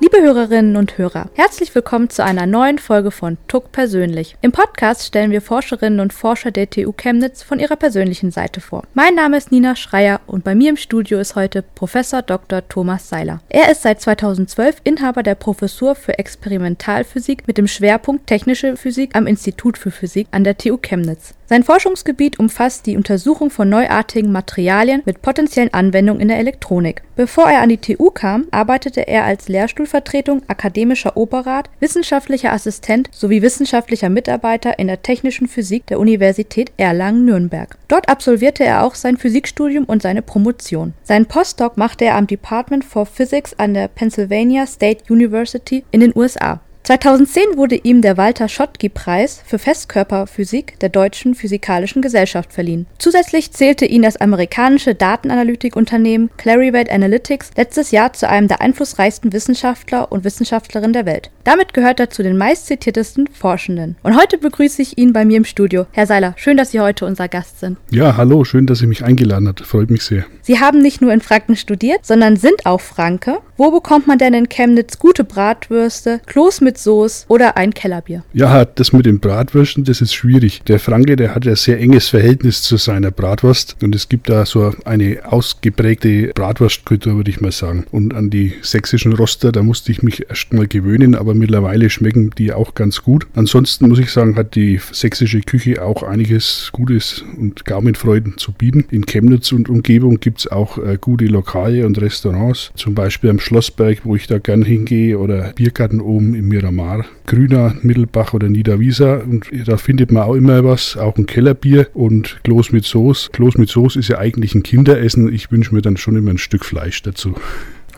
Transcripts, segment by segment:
Liebe Hörerinnen und Hörer, herzlich willkommen zu einer neuen Folge von TUC Persönlich. Im Podcast stellen wir Forscherinnen und Forscher der TU Chemnitz von ihrer persönlichen Seite vor. Mein Name ist Nina Schreier und bei mir im Studio ist heute Professor Dr. Thomas Seiler. Er ist seit 2012 Inhaber der Professur für Experimentalphysik mit dem Schwerpunkt Technische Physik am Institut für Physik an der TU Chemnitz. Sein Forschungsgebiet umfasst die Untersuchung von neuartigen Materialien mit potenziellen Anwendungen in der Elektronik. Bevor er an die TU kam, arbeitete er als Lehrstuhlvertretung, akademischer Oberrat, wissenschaftlicher Assistent sowie wissenschaftlicher Mitarbeiter in der Technischen Physik der Universität Erlangen-Nürnberg. Dort absolvierte er auch sein Physikstudium und seine Promotion. Seinen Postdoc machte er am Department for Physics an der Pennsylvania State University in den USA. 2010 wurde ihm der Walter-Schottky-Preis für Festkörperphysik der Deutschen Physikalischen Gesellschaft verliehen. Zusätzlich zählte ihn das amerikanische Datenanalytikunternehmen Clarivate Analytics letztes Jahr zu einem der einflussreichsten Wissenschaftler und Wissenschaftlerinnen der Welt. Damit gehört er zu den meistzitiertesten Forschenden. Und heute begrüße ich ihn bei mir im Studio. Herr Seiler, schön, dass Sie heute unser Gast sind. Ja, hallo, schön, dass Sie mich eingeladen hat. Freut mich sehr. Sie haben nicht nur in Franken studiert, sondern sind auch Franke. Wo bekommt man denn in Chemnitz gute Bratwürste, Kloß mit Soße oder ein Kellerbier? Ja, das mit den Bratwürsten, das ist schwierig. Der Franke, der hat ja sehr enges Verhältnis zu seiner Bratwurst und es gibt da so eine ausgeprägte Bratwurstkultur, würde ich mal sagen. Und an die sächsischen Roster, da musste ich mich erst mal gewöhnen, aber mittlerweile schmecken die auch ganz gut. Ansonsten muss ich sagen, hat die sächsische Küche auch einiges Gutes und Gaumenfreuden zu bieten. In Chemnitz und Umgebung gibt es auch äh, gute Lokale und Restaurants, zum Beispiel am Schlossberg, wo ich da gern hingehe, oder Biergarten oben im Miramar, Grüner, Mittelbach oder Niederwieser. Und da findet man auch immer was, auch ein Kellerbier und Kloß mit Soße. Kloß mit Soße ist ja eigentlich ein Kinderessen. Ich wünsche mir dann schon immer ein Stück Fleisch dazu.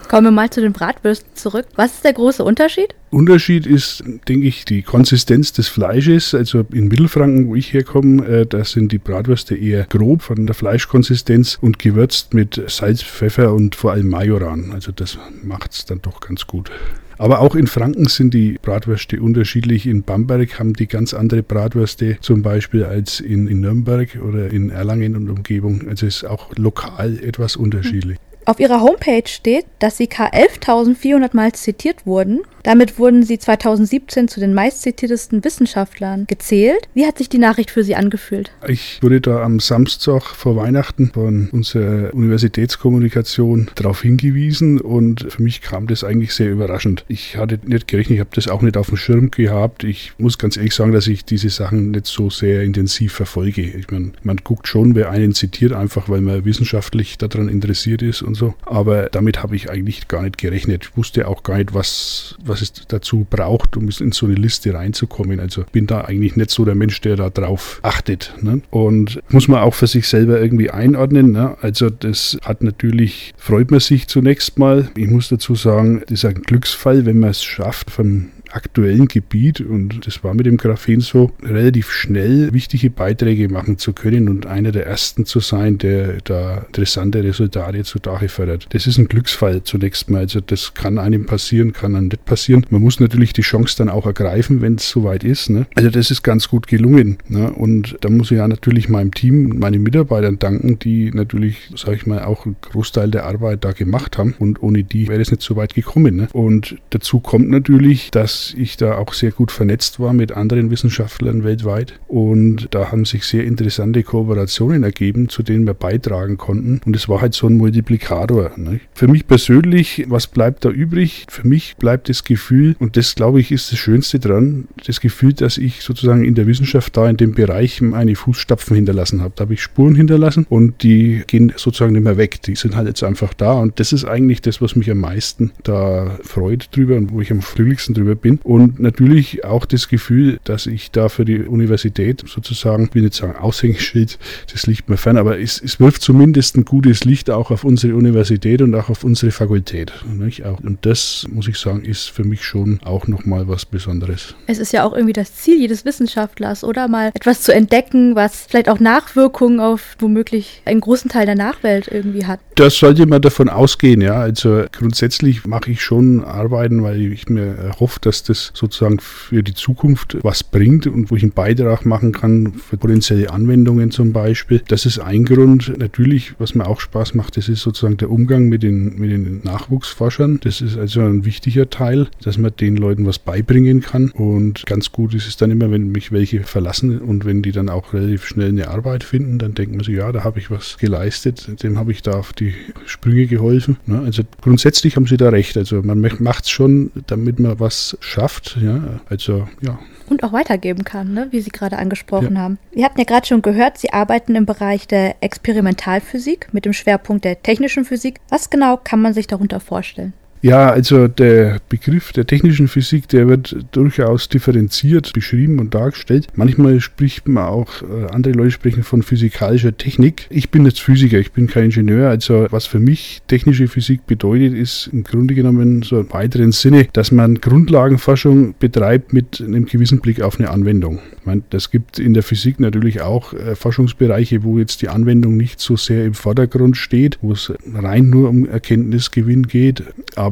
Kommen wir mal zu den Bratwürsten zurück. Was ist der große Unterschied? Unterschied ist, denke ich, die Konsistenz des Fleisches. Also in Mittelfranken, wo ich herkomme, äh, da sind die Bratwürste eher grob von der Fleischkonsistenz und gewürzt mit Salz, Pfeffer und vor allem Majoran. Also das macht es dann doch ganz gut. Aber auch in Franken sind die Bratwürste unterschiedlich. In Bamberg haben die ganz andere Bratwürste zum Beispiel als in, in Nürnberg oder in Erlangen und Umgebung. Also ist auch lokal etwas unterschiedlich. Auf ihrer Homepage steht, dass sie K 11.400 Mal zitiert wurden damit wurden sie 2017 zu den meistzitiertesten Wissenschaftlern gezählt. Wie hat sich die Nachricht für Sie angefühlt? Ich wurde da am Samstag vor Weihnachten von unserer Universitätskommunikation darauf hingewiesen und für mich kam das eigentlich sehr überraschend. Ich hatte nicht gerechnet, ich habe das auch nicht auf dem Schirm gehabt. Ich muss ganz ehrlich sagen, dass ich diese Sachen nicht so sehr intensiv verfolge. Ich meine, man guckt schon, wer einen zitiert, einfach weil man wissenschaftlich daran interessiert ist und so. Aber damit habe ich eigentlich gar nicht gerechnet. Ich wusste auch gar nicht, was, was es dazu braucht, um in so eine Liste reinzukommen. Also bin da eigentlich nicht so der Mensch, der da drauf achtet. Ne? Und muss man auch für sich selber irgendwie einordnen. Ne? Also das hat natürlich, freut man sich zunächst mal. Ich muss dazu sagen, das ist ein Glücksfall, wenn man es schafft, von aktuellen Gebiet, und das war mit dem Graphen so, relativ schnell wichtige Beiträge machen zu können und einer der ersten zu sein, der da interessante Resultate zu Dache fördert. Das ist ein Glücksfall zunächst mal. Also das kann einem passieren, kann einem nicht passieren. Man muss natürlich die Chance dann auch ergreifen, wenn es soweit ist. Ne? Also das ist ganz gut gelungen. Ne? Und da muss ich ja natürlich meinem Team, meinen Mitarbeitern danken, die natürlich, sage ich mal, auch einen Großteil der Arbeit da gemacht haben. Und ohne die wäre es nicht so weit gekommen. Ne? Und dazu kommt natürlich, dass ich da auch sehr gut vernetzt war mit anderen Wissenschaftlern weltweit. Und da haben sich sehr interessante Kooperationen ergeben, zu denen wir beitragen konnten. Und es war halt so ein Multiplikator. Ne? Für mich persönlich, was bleibt da übrig? Für mich bleibt das Gefühl, und das glaube ich ist das Schönste dran, das Gefühl, dass ich sozusagen in der Wissenschaft da in dem Bereich meine Fußstapfen hinterlassen habe. Da habe ich Spuren hinterlassen und die gehen sozusagen nicht mehr weg. Die sind halt jetzt einfach da. Und das ist eigentlich das, was mich am meisten da freut drüber und wo ich am fröhlichsten drüber bin und natürlich auch das Gefühl, dass ich da für die Universität sozusagen, ich will nicht sagen Aushängeschild, das liegt mir fern, aber es, es wirft zumindest ein gutes Licht auch auf unsere Universität und auch auf unsere Fakultät. Nicht? Und das, muss ich sagen, ist für mich schon auch nochmal was Besonderes. Es ist ja auch irgendwie das Ziel jedes Wissenschaftlers, oder mal etwas zu entdecken, was vielleicht auch Nachwirkungen auf womöglich einen großen Teil der Nachwelt irgendwie hat. Das sollte man davon ausgehen, ja. Also grundsätzlich mache ich schon Arbeiten, weil ich mir hoffe, dass das sozusagen für die Zukunft was bringt und wo ich einen Beitrag machen kann für potenzielle Anwendungen zum Beispiel. Das ist ein Grund. Natürlich, was mir auch Spaß macht, das ist sozusagen der Umgang mit den, mit den Nachwuchsforschern. Das ist also ein wichtiger Teil, dass man den Leuten was beibringen kann. Und ganz gut ist es dann immer, wenn mich welche verlassen und wenn die dann auch relativ schnell eine Arbeit finden, dann denkt man sich, ja, da habe ich was geleistet, dem habe ich da auf die Sprünge geholfen. Ne? Also grundsätzlich haben sie da recht. Also man macht es schon, damit man was schafft. Ja? Also ja. Und auch weitergeben kann, ne? wie Sie gerade angesprochen ja. haben. Wir hatten ja gerade schon gehört, Sie arbeiten im Bereich der Experimentalphysik mit dem Schwerpunkt der technischen Physik. Was genau kann man sich darunter vorstellen? Ja, also der Begriff der technischen Physik, der wird durchaus differenziert beschrieben und dargestellt. Manchmal spricht man auch, äh, andere Leute sprechen von physikalischer Technik. Ich bin jetzt Physiker, ich bin kein Ingenieur. Also was für mich technische Physik bedeutet, ist im Grunde genommen so im weiteren Sinne, dass man Grundlagenforschung betreibt mit einem gewissen Blick auf eine Anwendung. Ich meine, das gibt in der Physik natürlich auch äh, Forschungsbereiche, wo jetzt die Anwendung nicht so sehr im Vordergrund steht, wo es rein nur um Erkenntnisgewinn geht.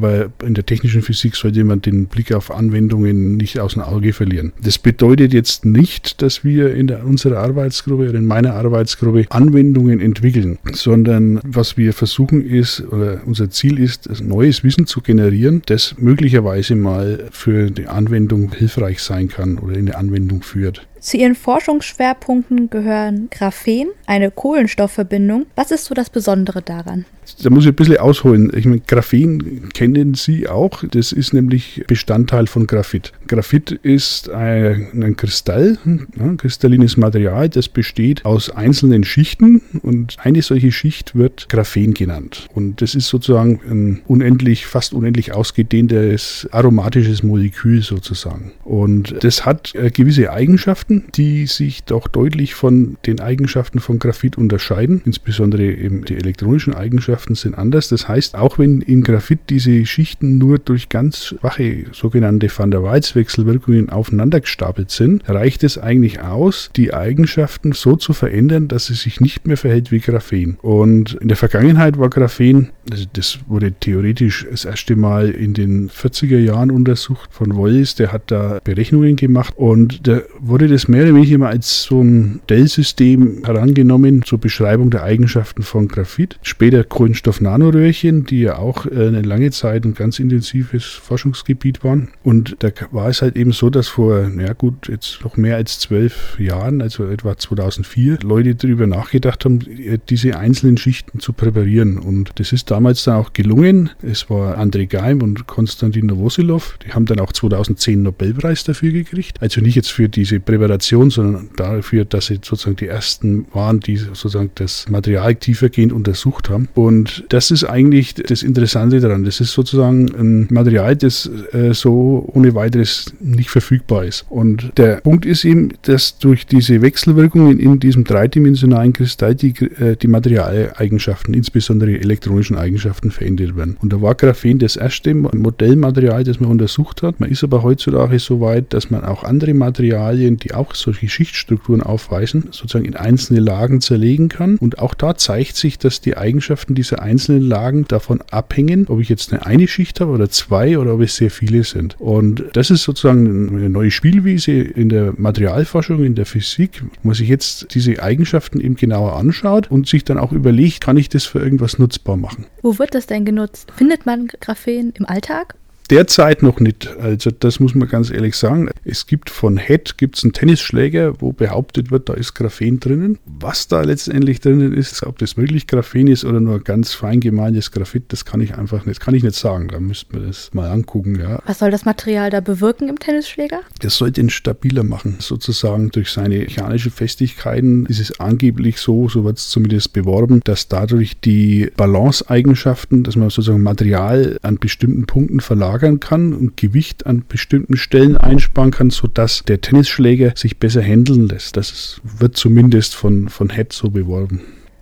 In der technischen Physik sollte man den Blick auf Anwendungen nicht aus dem Auge verlieren. Das bedeutet jetzt nicht, dass wir in der, unserer Arbeitsgruppe oder in meiner Arbeitsgruppe Anwendungen entwickeln, sondern was wir versuchen ist, oder unser Ziel ist, neues Wissen zu generieren, das möglicherweise mal für die Anwendung hilfreich sein kann oder in eine Anwendung führt. Zu Ihren Forschungsschwerpunkten gehören Graphen, eine Kohlenstoffverbindung. Was ist so das Besondere daran? Da muss ich ein bisschen ausholen. Ich meine, Graphen kennen Sie auch. Das ist nämlich Bestandteil von Graphit. Graphit ist ein, ein Kristall, ein kristallines Material, das besteht aus einzelnen Schichten und eine solche Schicht wird Graphen genannt. Und das ist sozusagen ein unendlich, fast unendlich ausgedehntes aromatisches Molekül sozusagen. Und das hat äh, gewisse Eigenschaften, die sich doch deutlich von den Eigenschaften von Graphit unterscheiden, insbesondere eben die elektronischen Eigenschaften sind anders. Das heißt, auch wenn in Graphit diese Schichten nur durch ganz schwache sogenannte Van der Waals-Wechselwirkungen aufeinander gestapelt sind, reicht es eigentlich aus, die Eigenschaften so zu verändern, dass es sich nicht mehr verhält wie Graphen. Und in der Vergangenheit war Graphen, also das wurde theoretisch das erste Mal in den 40er Jahren untersucht von Wallis, der hat da Berechnungen gemacht und da wurde das mehr oder weniger als so ein Dell-System herangenommen zur Beschreibung der Eigenschaften von Graphit. Später Kohlenstoff-Nanoröhrchen, die ja auch äh, eine lange Zeit ein ganz intensives Forschungsgebiet waren. Und da war es halt eben so, dass vor, ja gut, jetzt noch mehr als zwölf Jahren, also etwa 2004, Leute darüber nachgedacht haben, äh, diese einzelnen Schichten zu präparieren. Und das ist damals dann auch gelungen. Es war André Geim und Konstantin Novosilov. Die haben dann auch 2010 Nobelpreis dafür gekriegt. Also nicht jetzt für diese Präparation, sondern dafür, dass sie sozusagen die ersten waren, die sozusagen das Material tiefergehend untersucht haben. Und das ist eigentlich das Interessante daran. Das ist sozusagen ein Material, das äh, so ohne weiteres nicht verfügbar ist. Und der Punkt ist eben, dass durch diese Wechselwirkungen in diesem dreidimensionalen Kristall die, äh, die Materialeigenschaften, insbesondere elektronischen Eigenschaften, verändert werden. Und da war Graphen das erste Modellmaterial, das man untersucht hat. Man ist aber heutzutage so weit, dass man auch andere Materialien, die auch solche Schichtstrukturen aufweisen, sozusagen in einzelne Lagen zerlegen kann. Und auch da zeigt sich, dass die Eigenschaften dieser diese einzelnen Lagen davon abhängen, ob ich jetzt eine, eine Schicht habe oder zwei oder ob es sehr viele sind. Und das ist sozusagen eine neue Spielwiese in der Materialforschung, in der Physik, wo man sich jetzt diese Eigenschaften eben genauer anschaut und sich dann auch überlegt, kann ich das für irgendwas nutzbar machen. Wo wird das denn genutzt? Findet man Graphen im Alltag? Derzeit noch nicht. Also das muss man ganz ehrlich sagen. Es gibt von Head gibt's einen Tennisschläger, wo behauptet wird, da ist Graphen drinnen. Was da letztendlich drinnen ist, ob das wirklich Graphen ist oder nur ganz fein gemahlenes Graphit, das kann ich einfach nicht, kann ich nicht sagen. Da müsste man das mal angucken. Ja. Was soll das Material da bewirken im Tennisschläger? Das soll den stabiler machen, sozusagen durch seine mechanischen Festigkeiten. Ist es angeblich so, so wird es zumindest beworben, dass dadurch die Balanceeigenschaften, dass man sozusagen Material an bestimmten Punkten verlagert, lagern kann und Gewicht an bestimmten Stellen einsparen kann, sodass der Tennisschläger sich besser handeln lässt. Das wird zumindest von, von Head so beworben.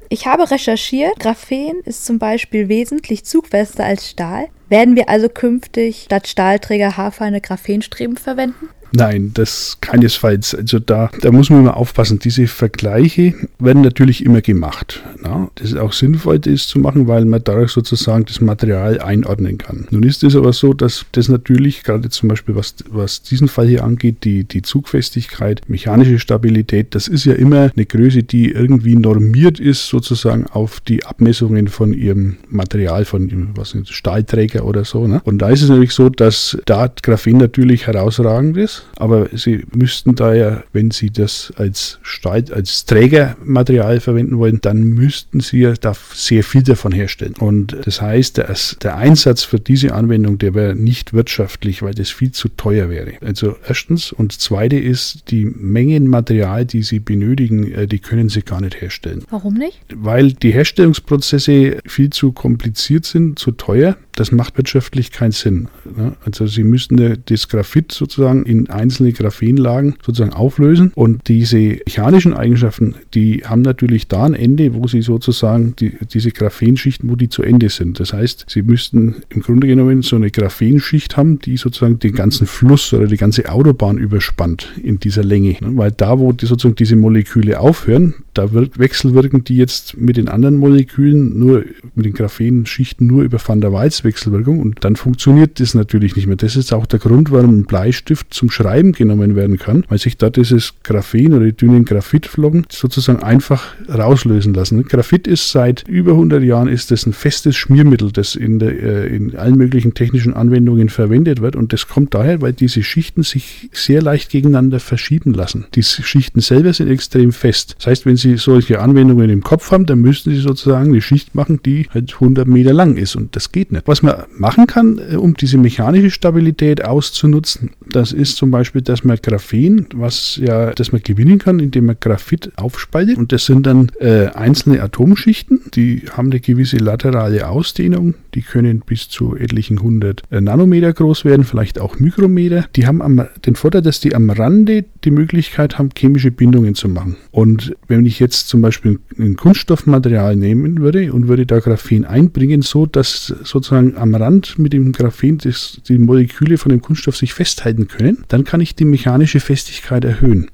Ich habe recherchiert, Graphen ist zum Beispiel wesentlich zugfester als Stahl. Werden wir also künftig statt Stahlträger haarfeine Graphenstreben verwenden? Nein, das keinesfalls. Also da, da muss man immer aufpassen. Diese Vergleiche werden natürlich immer gemacht. Ja, das ist auch sinnvoll, das zu machen, weil man dadurch sozusagen das Material einordnen kann. Nun ist es aber so, dass das natürlich, gerade zum Beispiel was, was diesen Fall hier angeht, die, die Zugfestigkeit, mechanische Stabilität, das ist ja immer eine Größe, die irgendwie normiert ist, sozusagen auf die Abmessungen von ihrem Material, von dem, was ist, Stahlträger oder so. Ne? Und da ist es natürlich so, dass da Graphen natürlich herausragend ist, aber sie müssten da ja, wenn sie das als Stahl, als Trägermaterial verwenden wollen, dann müssten sie ja da sehr viel davon herstellen. Und das heißt, der, der Einsatz für diese Anwendung, der wäre nicht wirtschaftlich, weil das viel zu teuer wäre. Also erstens und zweite ist die Mengen Material, die sie benötigen, äh, die können sie gar nicht herstellen. Warum nicht? Weil die Herstellungsprozesse viel zu kompliziert sind, zu teuer. Das macht wirtschaftlich keinen Sinn. Ne? Also sie müssten das Graphit sozusagen in einzelne Graphenlagen sozusagen auflösen und diese mechanischen Eigenschaften, die haben natürlich da ein Ende, wo sie sozusagen die, diese Graphenschichten, wo die zu Ende sind. Das heißt, sie müssten im Grunde genommen so eine Graphenschicht haben, die sozusagen den ganzen Fluss oder die ganze Autobahn überspannt in dieser Länge. Ne? Weil da, wo die sozusagen diese Moleküle aufhören, da wechselwirken die jetzt mit den anderen Molekülen nur, mit den Graphenschichten nur über Van der Waals Wechselwirkung und dann funktioniert das natürlich nicht mehr. Das ist auch der Grund, warum ein Bleistift zum Schreiben genommen werden kann, weil sich da dieses Graphen oder die dünnen Graphitflocken sozusagen einfach rauslösen lassen. Graphit ist seit über 100 Jahren ist das ein festes Schmiermittel, das in, der, äh, in allen möglichen technischen Anwendungen verwendet wird und das kommt daher, weil diese Schichten sich sehr leicht gegeneinander verschieben lassen. Die Schichten selber sind extrem fest. Das heißt, wenn Sie solche Anwendungen im Kopf haben, dann müssen Sie sozusagen eine Schicht machen, die halt 100 Meter lang ist und das geht nicht. Was man machen kann, äh, um diese mechanische Stabilität auszunutzen, das ist zum Beispiel, dass man Graphen, was ja, das man gewinnen kann, indem man Graphit aufspaltet. Und das sind dann äh, einzelne Atomschichten, die haben eine gewisse laterale Ausdehnung, die können bis zu etlichen 100 äh, Nanometer groß werden, vielleicht auch Mikrometer. Die haben am, den Vorteil, dass die am Rande die Möglichkeit haben, chemische Bindungen zu machen. Und wenn ich jetzt zum Beispiel ein Kunststoffmaterial nehmen würde und würde da Graphen einbringen, so dass sozusagen am Rand mit dem Graphen das, die Moleküle von dem Kunststoff sich festhalten können, dann kann ich die mechanische Festigkeit erhöhen.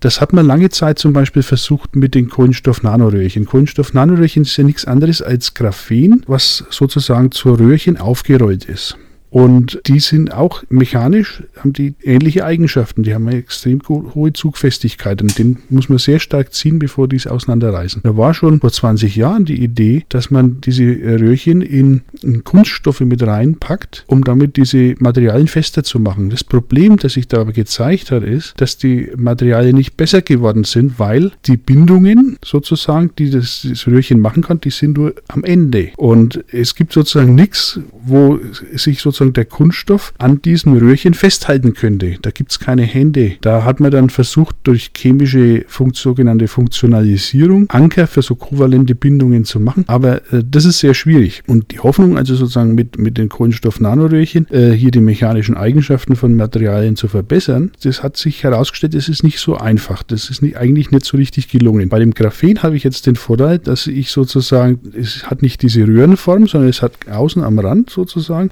Das hat man lange Zeit zum Beispiel versucht mit den Kohlenstoff-Nanoröhrchen. Kohlenstoff-Nanoröhrchen ist ja nichts anderes als Graphen, was sozusagen zur Röhrchen aufgerollt ist. Und die sind auch mechanisch, haben die ähnliche Eigenschaften. Die haben eine extrem hohe Zugfestigkeit und den muss man sehr stark ziehen, bevor die es auseinanderreißen. Da war schon vor 20 Jahren die Idee, dass man diese Röhrchen in, in Kunststoffe mit reinpackt, um damit diese Materialien fester zu machen. Das Problem, das sich da aber gezeigt hat, ist, dass die Materialien nicht besser geworden sind, weil die Bindungen sozusagen, die das, das Röhrchen machen kann, die sind nur am Ende. Und es gibt sozusagen nichts, wo sich sozusagen sozusagen der Kunststoff an diesem Röhrchen festhalten könnte. Da gibt es keine Hände. Da hat man dann versucht, durch chemische sogenannte Funktionalisierung Anker für so kovalente Bindungen zu machen. Aber äh, das ist sehr schwierig. Und die Hoffnung, also sozusagen mit, mit den Kohlenstoff-Nanoröhrchen, äh, hier die mechanischen Eigenschaften von Materialien zu verbessern, das hat sich herausgestellt, das ist nicht so einfach. Das ist nicht, eigentlich nicht so richtig gelungen. Bei dem Graphen habe ich jetzt den Vorteil, dass ich sozusagen, es hat nicht diese Röhrenform, sondern es hat außen am Rand sozusagen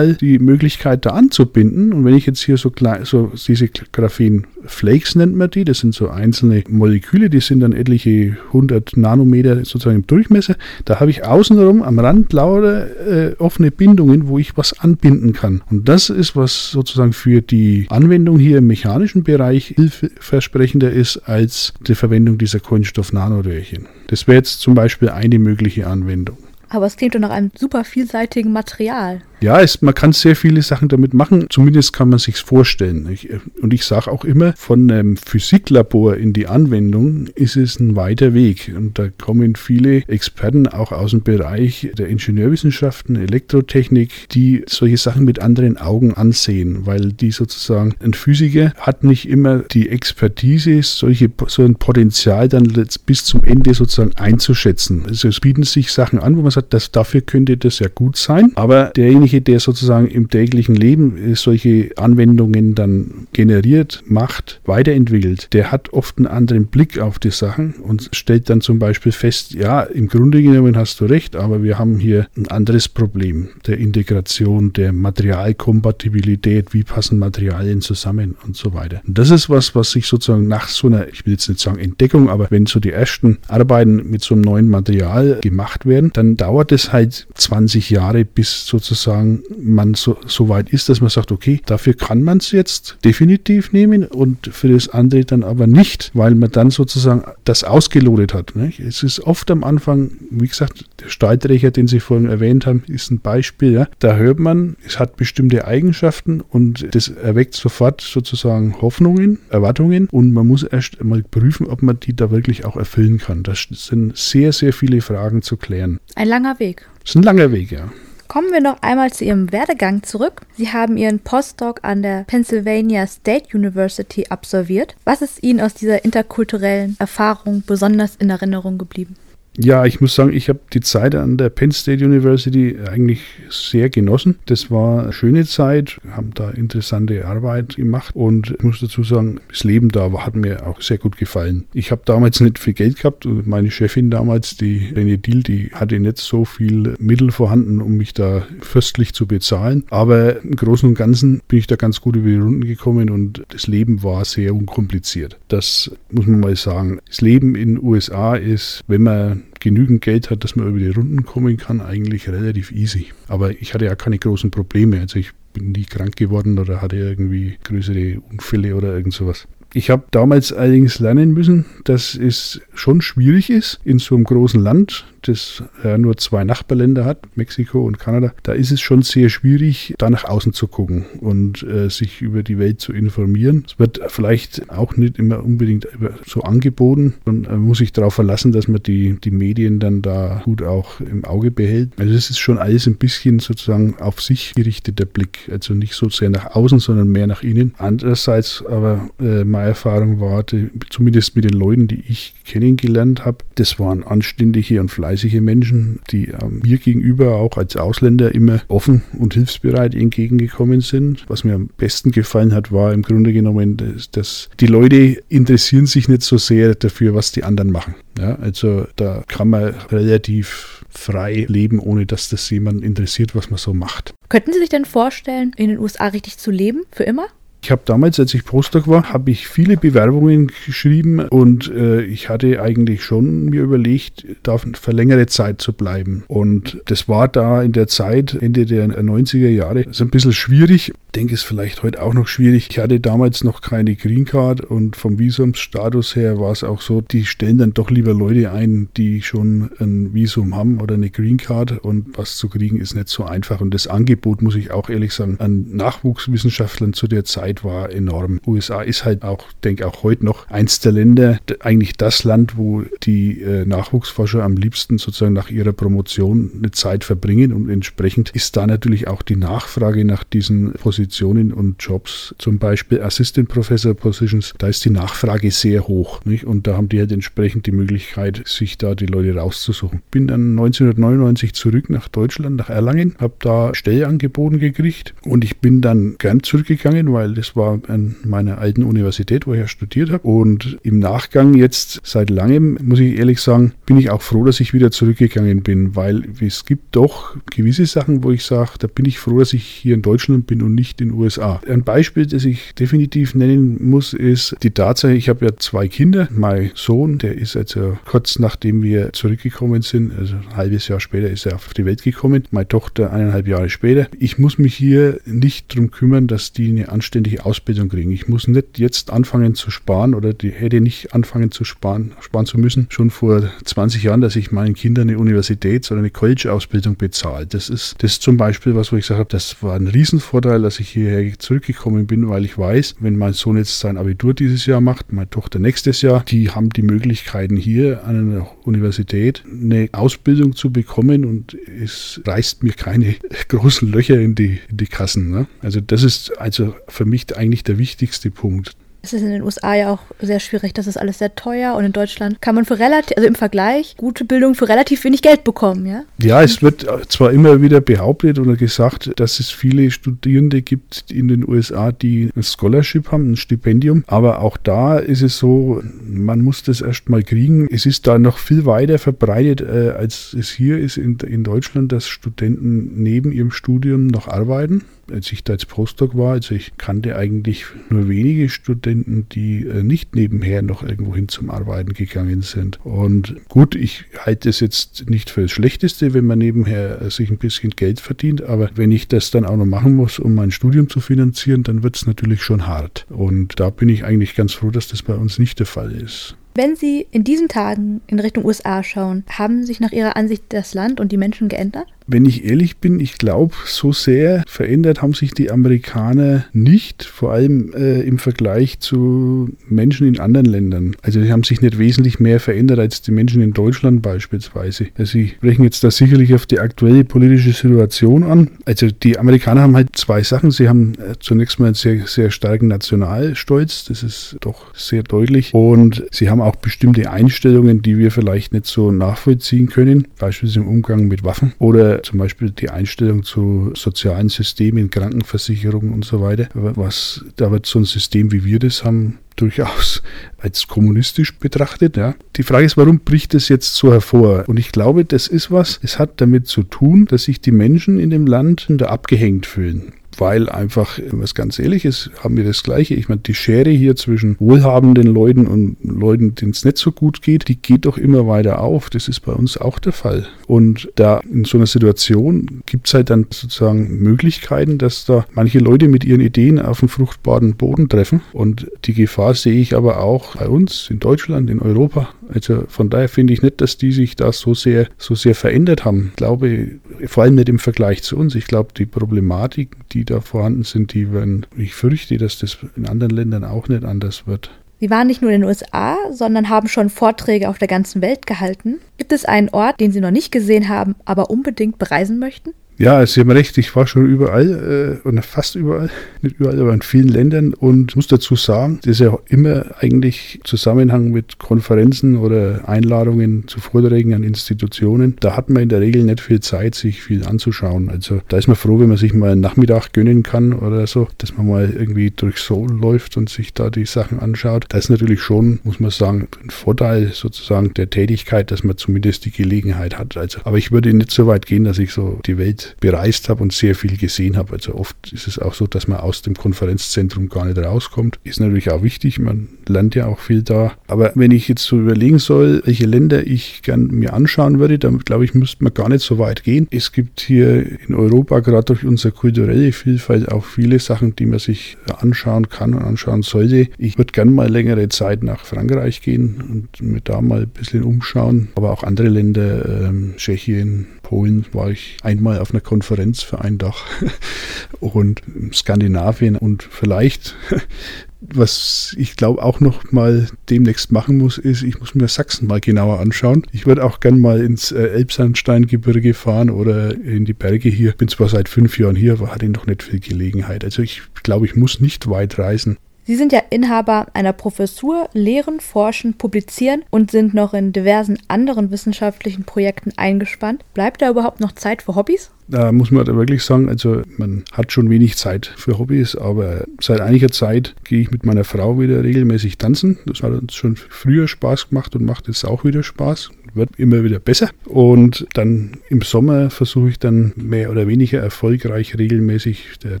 die Möglichkeit da anzubinden. Und wenn ich jetzt hier so, so diese Graphen-Flakes nennt man die, das sind so einzelne Moleküle, die sind dann etliche 100 Nanometer sozusagen im Durchmesser. Da habe ich außenrum am Rand lauter äh, offene Bindungen, wo ich was anbinden kann. Und das ist, was sozusagen für die Anwendung hier im mechanischen Bereich hilfversprechender ist als die Verwendung dieser Kohlenstoff-Nanoröhrchen. Das wäre jetzt zum Beispiel eine mögliche Anwendung. Aber es klingt doch nach einem super vielseitigen Material. Ja, es, man kann sehr viele Sachen damit machen. Zumindest kann man sich vorstellen. Ich, und ich sage auch immer, von einem Physiklabor in die Anwendung ist es ein weiter Weg. Und da kommen viele Experten auch aus dem Bereich der Ingenieurwissenschaften, Elektrotechnik, die solche Sachen mit anderen Augen ansehen, weil die sozusagen, ein Physiker hat nicht immer die Expertise, solche, so ein Potenzial dann bis zum Ende sozusagen einzuschätzen. Also es bieten sich Sachen an, wo man sagt, dass dafür könnte das ja gut sein, aber derjenige der sozusagen im täglichen Leben solche Anwendungen dann generiert, macht, weiterentwickelt, der hat oft einen anderen Blick auf die Sachen und stellt dann zum Beispiel fest, ja, im Grunde genommen hast du recht, aber wir haben hier ein anderes Problem der Integration, der Materialkompatibilität, wie passen Materialien zusammen und so weiter. Und das ist was, was sich sozusagen nach so einer, ich will jetzt nicht sagen Entdeckung, aber wenn so die ersten Arbeiten mit so einem neuen Material gemacht werden, dann dauert es halt 20 Jahre, bis sozusagen man so, so weit ist, dass man sagt, okay, dafür kann man es jetzt definitiv nehmen und für das andere dann aber nicht, weil man dann sozusagen das ausgelotet hat. Nicht? Es ist oft am Anfang, wie gesagt, der Streitrecher, den Sie vorhin erwähnt haben, ist ein Beispiel. Ja? Da hört man, es hat bestimmte Eigenschaften und das erweckt sofort sozusagen Hoffnungen, Erwartungen und man muss erst einmal prüfen, ob man die da wirklich auch erfüllen kann. Das sind sehr, sehr viele Fragen zu klären. Ein langer Weg. Das ist ein langer Weg, ja. Kommen wir noch einmal zu Ihrem Werdegang zurück. Sie haben Ihren Postdoc an der Pennsylvania State University absolviert. Was ist Ihnen aus dieser interkulturellen Erfahrung besonders in Erinnerung geblieben? Ja, ich muss sagen, ich habe die Zeit an der Penn State University eigentlich sehr genossen. Das war eine schöne Zeit, haben da interessante Arbeit gemacht und ich muss dazu sagen, das Leben da hat mir auch sehr gut gefallen. Ich habe damals nicht viel Geld gehabt und meine Chefin damals, die René Diel, die hatte nicht so viel Mittel vorhanden, um mich da fürstlich zu bezahlen. Aber im Großen und Ganzen bin ich da ganz gut über die Runden gekommen und das Leben war sehr unkompliziert. Das muss man mal sagen. Das Leben in den USA ist, wenn man genügend Geld hat, dass man über die Runden kommen kann, eigentlich relativ easy. Aber ich hatte ja keine großen Probleme. Also ich bin nie krank geworden oder hatte irgendwie größere Unfälle oder irgend sowas. Ich habe damals allerdings lernen müssen, dass es schon schwierig ist, in so einem großen Land, das ja nur zwei Nachbarländer hat, Mexiko und Kanada, da ist es schon sehr schwierig, da nach außen zu gucken und äh, sich über die Welt zu informieren. Es wird vielleicht auch nicht immer unbedingt so angeboten und man muss sich darauf verlassen, dass man die, die Medien dann da gut auch im Auge behält. Also es ist schon alles ein bisschen sozusagen auf sich gerichteter Blick, also nicht so sehr nach außen, sondern mehr nach innen. Andererseits aber äh, Erfahrung war, die, zumindest mit den Leuten, die ich kennengelernt habe, das waren anständige und fleißige Menschen, die äh, mir gegenüber auch als Ausländer immer offen und hilfsbereit entgegengekommen sind. Was mir am besten gefallen hat, war im Grunde genommen, dass, dass die Leute interessieren sich nicht so sehr dafür, was die anderen machen. Ja, also da kann man relativ frei leben, ohne dass das jemand interessiert, was man so macht. Könnten Sie sich denn vorstellen, in den USA richtig zu leben? Für immer? Ich habe damals, als ich Postdoc war, habe ich viele Bewerbungen geschrieben und äh, ich hatte eigentlich schon mir überlegt, da für längere Zeit zu bleiben. Und das war da in der Zeit, Ende der 90er Jahre, so ein bisschen schwierig. Ich denke, es ist vielleicht heute auch noch schwierig. Ich hatte damals noch keine Green Card und vom Visumsstatus her war es auch so, die stellen dann doch lieber Leute ein, die schon ein Visum haben oder eine Green Card und was zu kriegen ist nicht so einfach. Und das Angebot, muss ich auch ehrlich sagen, an Nachwuchswissenschaftlern zu der Zeit Zeit war enorm. USA ist halt auch, denke auch heute noch eins der Länder, eigentlich das Land, wo die äh, Nachwuchsforscher am liebsten sozusagen nach ihrer Promotion eine Zeit verbringen und entsprechend ist da natürlich auch die Nachfrage nach diesen Positionen und Jobs, zum Beispiel Assistant Professor Positions, da ist die Nachfrage sehr hoch nicht? und da haben die halt entsprechend die Möglichkeit, sich da die Leute rauszusuchen. Bin dann 1999 zurück nach Deutschland, nach Erlangen, habe da Stelle angeboten gekriegt und ich bin dann gern zurückgegangen, weil das das war an meiner alten Universität, wo ich ja studiert habe. Und im Nachgang jetzt seit langem, muss ich ehrlich sagen, bin ich auch froh, dass ich wieder zurückgegangen bin, weil es gibt doch gewisse Sachen, wo ich sage, da bin ich froh, dass ich hier in Deutschland bin und nicht in den USA. Ein Beispiel, das ich definitiv nennen muss, ist die Tatsache, ich habe ja zwei Kinder. Mein Sohn, der ist also kurz nachdem wir zurückgekommen sind, also ein halbes Jahr später ist er auf die Welt gekommen. Meine Tochter eineinhalb Jahre später. Ich muss mich hier nicht darum kümmern, dass die eine anständige ordentliche Ausbildung kriegen. Ich muss nicht jetzt anfangen zu sparen oder die hätte nicht anfangen zu sparen, sparen zu müssen, schon vor 20 Jahren, dass ich meinen Kindern eine Universitäts- oder eine College-Ausbildung bezahle. Das ist, das zum Beispiel was, wo ich sage, das war ein Riesenvorteil, dass ich hierher zurückgekommen bin, weil ich weiß, wenn mein Sohn jetzt sein Abitur dieses Jahr macht, meine Tochter nächstes Jahr, die haben die Möglichkeiten hier an einer Universität eine Ausbildung zu bekommen und es reißt mir keine großen Löcher in die, in die Kassen. Ne? Also das ist also für mich eigentlich der wichtigste Punkt. Es ist in den USA ja auch sehr schwierig, das ist alles sehr teuer und in Deutschland kann man für relativ, also im Vergleich, gute Bildung für relativ wenig Geld bekommen, ja? Ja, es wird zwar immer wieder behauptet oder gesagt, dass es viele Studierende gibt in den USA, die ein Scholarship haben, ein Stipendium, aber auch da ist es so, man muss das erst mal kriegen. Es ist da noch viel weiter verbreitet, äh, als es hier ist in, in Deutschland, dass Studenten neben ihrem Studium noch arbeiten als ich da als Postdoc war, also ich kannte eigentlich nur wenige Studenten, die äh, nicht nebenher noch irgendwo hin zum Arbeiten gegangen sind. Und gut, ich halte es jetzt nicht für das Schlechteste, wenn man nebenher äh, sich ein bisschen Geld verdient, aber wenn ich das dann auch noch machen muss, um mein Studium zu finanzieren, dann wird es natürlich schon hart. Und da bin ich eigentlich ganz froh, dass das bei uns nicht der Fall ist. Wenn Sie in diesen Tagen in Richtung USA schauen, haben sich nach Ihrer Ansicht das Land und die Menschen geändert? Wenn ich ehrlich bin, ich glaube, so sehr verändert haben sich die Amerikaner nicht, vor allem äh, im Vergleich zu Menschen in anderen Ländern. Also sie haben sich nicht wesentlich mehr verändert als die Menschen in Deutschland beispielsweise. Also sie sprechen jetzt da sicherlich auf die aktuelle politische Situation an. Also die Amerikaner haben halt zwei Sachen. Sie haben äh, zunächst mal einen sehr, sehr starken Nationalstolz, das ist doch sehr deutlich. Und sie haben auch bestimmte Einstellungen, die wir vielleicht nicht so nachvollziehen können, beispielsweise im Umgang mit Waffen oder zum Beispiel die Einstellung zu sozialen Systemen, Krankenversicherungen und so weiter. Was, da wird so ein System, wie wir das haben, durchaus als kommunistisch betrachtet. Ja. Die Frage ist, warum bricht es jetzt so hervor? Und ich glaube, das ist was, es hat damit zu tun, dass sich die Menschen in dem Land da abgehängt fühlen weil einfach, was ganz ehrlich ist, haben wir das Gleiche. Ich meine, die Schere hier zwischen wohlhabenden Leuten und Leuten, denen es nicht so gut geht, die geht doch immer weiter auf. Das ist bei uns auch der Fall. Und da in so einer Situation gibt es halt dann sozusagen Möglichkeiten, dass da manche Leute mit ihren Ideen auf einen fruchtbaren Boden treffen. Und die Gefahr sehe ich aber auch bei uns in Deutschland, in Europa. Also von daher finde ich nicht, dass die sich da so sehr, so sehr verändert haben. Ich glaube, vor allem nicht im Vergleich zu uns. Ich glaube, die Problematik, die die da vorhanden sind, die werden, ich fürchte, dass das in anderen Ländern auch nicht anders wird. Sie waren nicht nur in den USA, sondern haben schon Vorträge auf der ganzen Welt gehalten. Gibt es einen Ort, den Sie noch nicht gesehen haben, aber unbedingt bereisen möchten? Ja, Sie haben recht, ich war schon überall äh, und fast überall, nicht überall, aber in vielen Ländern und muss dazu sagen, das ist ja immer eigentlich Zusammenhang mit Konferenzen oder Einladungen zu Vorträgen an Institutionen. Da hat man in der Regel nicht viel Zeit, sich viel anzuschauen. Also da ist man froh, wenn man sich mal einen Nachmittag gönnen kann oder so, dass man mal irgendwie durch Seoul läuft und sich da die Sachen anschaut. Das ist natürlich schon, muss man sagen, ein Vorteil sozusagen der Tätigkeit, dass man zumindest die Gelegenheit hat. Also, aber ich würde nicht so weit gehen, dass ich so die Welt bereist habe und sehr viel gesehen habe. Also oft ist es auch so, dass man aus dem Konferenzzentrum gar nicht rauskommt. Ist natürlich auch wichtig, man lernt ja auch viel da. Aber wenn ich jetzt so überlegen soll, welche Länder ich gern mir anschauen würde, dann glaube ich, müsste man gar nicht so weit gehen. Es gibt hier in Europa gerade durch unsere kulturelle Vielfalt auch viele Sachen, die man sich anschauen kann und anschauen sollte. Ich würde gern mal längere Zeit nach Frankreich gehen und mir da mal ein bisschen umschauen. Aber auch andere Länder, ähm, Tschechien, Polen war ich einmal auf einer Konferenz für ein Dach und Skandinavien und vielleicht was ich glaube auch noch mal demnächst machen muss, ist, ich muss mir Sachsen mal genauer anschauen. Ich würde auch gern mal ins äh, Elbsandsteingebirge fahren oder in die Berge hier. Bin zwar seit fünf Jahren hier, aber hatte noch nicht viel Gelegenheit. Also ich glaube, ich muss nicht weit reisen. Sie sind ja Inhaber einer Professur, lehren, forschen, publizieren und sind noch in diversen anderen wissenschaftlichen Projekten eingespannt. Bleibt da überhaupt noch Zeit für Hobbys? Da muss man da wirklich sagen, also man hat schon wenig Zeit für Hobbys, aber seit einiger Zeit gehe ich mit meiner Frau wieder regelmäßig tanzen. Das hat uns schon früher Spaß gemacht und macht jetzt auch wieder Spaß wird immer wieder besser. Und dann im Sommer versuche ich dann mehr oder weniger erfolgreich regelmäßig der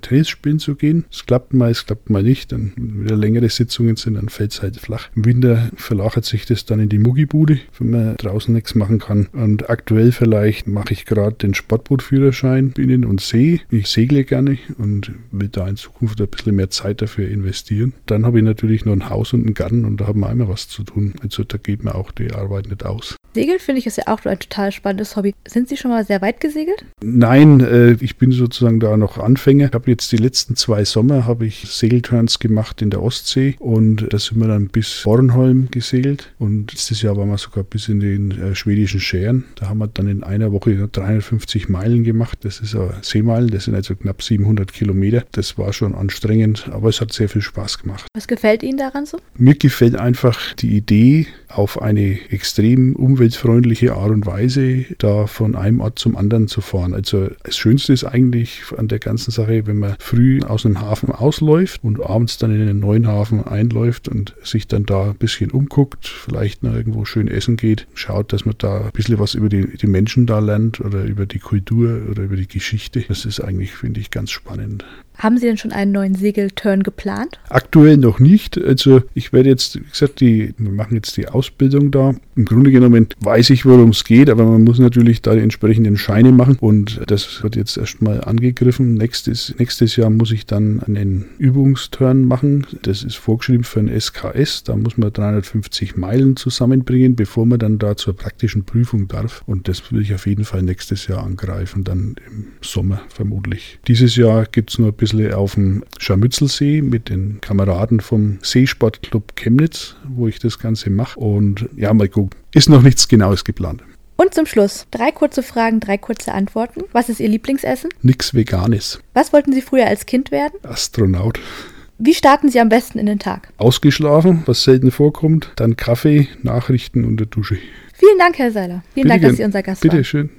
Tennis spielen zu gehen. Es klappt mal, es klappt mal nicht. Dann wieder längere Sitzungen sind, dann fällt es halt flach. Im Winter verlagert sich das dann in die Muggibude, wenn man draußen nichts machen kann. Und aktuell vielleicht mache ich gerade den Sportbootführerschein Binnen und See. Ich segle gerne und will da in Zukunft ein bisschen mehr Zeit dafür investieren. Dann habe ich natürlich noch ein Haus und einen Garten und da haben wir immer was zu tun. Also da geht mir auch die Arbeit nicht aus. Segeln finde ich ist ja auch ein total spannendes Hobby. Sind Sie schon mal sehr weit gesegelt? Nein, äh, ich bin sozusagen da noch Anfänger. Ich habe jetzt die letzten zwei Sommer habe ich Segelturns gemacht in der Ostsee und da sind wir dann bis Bornholm gesegelt und letztes Jahr waren wir sogar bis in den äh, schwedischen Schären. Da haben wir dann in einer Woche 350 Meilen gemacht gemacht. Das ist ein Seemeilen, das sind also knapp 700 Kilometer. Das war schon anstrengend, aber es hat sehr viel Spaß gemacht. Was gefällt Ihnen daran so? Mir gefällt einfach die Idee, auf eine extrem umweltfreundliche Art und Weise da von einem Ort zum anderen zu fahren. Also das Schönste ist eigentlich an der ganzen Sache, wenn man früh aus einem Hafen ausläuft und abends dann in einen neuen Hafen einläuft und sich dann da ein bisschen umguckt, vielleicht noch irgendwo schön essen geht, schaut, dass man da ein bisschen was über die, die Menschen da lernt oder über die Kultur oder über die Geschichte. Das ist eigentlich, finde ich, ganz spannend. Haben Sie denn schon einen neuen Segelturn geplant? Aktuell noch nicht. Also ich werde jetzt, wie gesagt, die, wir machen jetzt die Ausbildung da. Im Grunde genommen weiß ich, worum es geht, aber man muss natürlich da die entsprechenden Scheine machen und das wird jetzt erstmal angegriffen. Nächstes, nächstes Jahr muss ich dann einen Übungsturn machen. Das ist vorgeschrieben für ein SKS. Da muss man 350 Meilen zusammenbringen, bevor man dann da zur praktischen Prüfung darf. Und das will ich auf jeden Fall nächstes Jahr angreifen, dann im Sommer vermutlich. Dieses Jahr gibt es nur ein bisschen auf dem Scharmützelsee mit den Kameraden vom Seesportclub Chemnitz, wo ich das Ganze mache. Und ja, mal gucken. Ist noch nichts Genaues geplant. Und zum Schluss drei kurze Fragen, drei kurze Antworten. Was ist Ihr Lieblingsessen? Nix Veganes. Was wollten Sie früher als Kind werden? Astronaut. Wie starten Sie am besten in den Tag? Ausgeschlafen, was selten vorkommt. Dann Kaffee, Nachrichten und der Dusche. Vielen Dank, Herr Seiler. Vielen Bitte Dank, gern. dass Sie unser Gast Bitte waren. schön.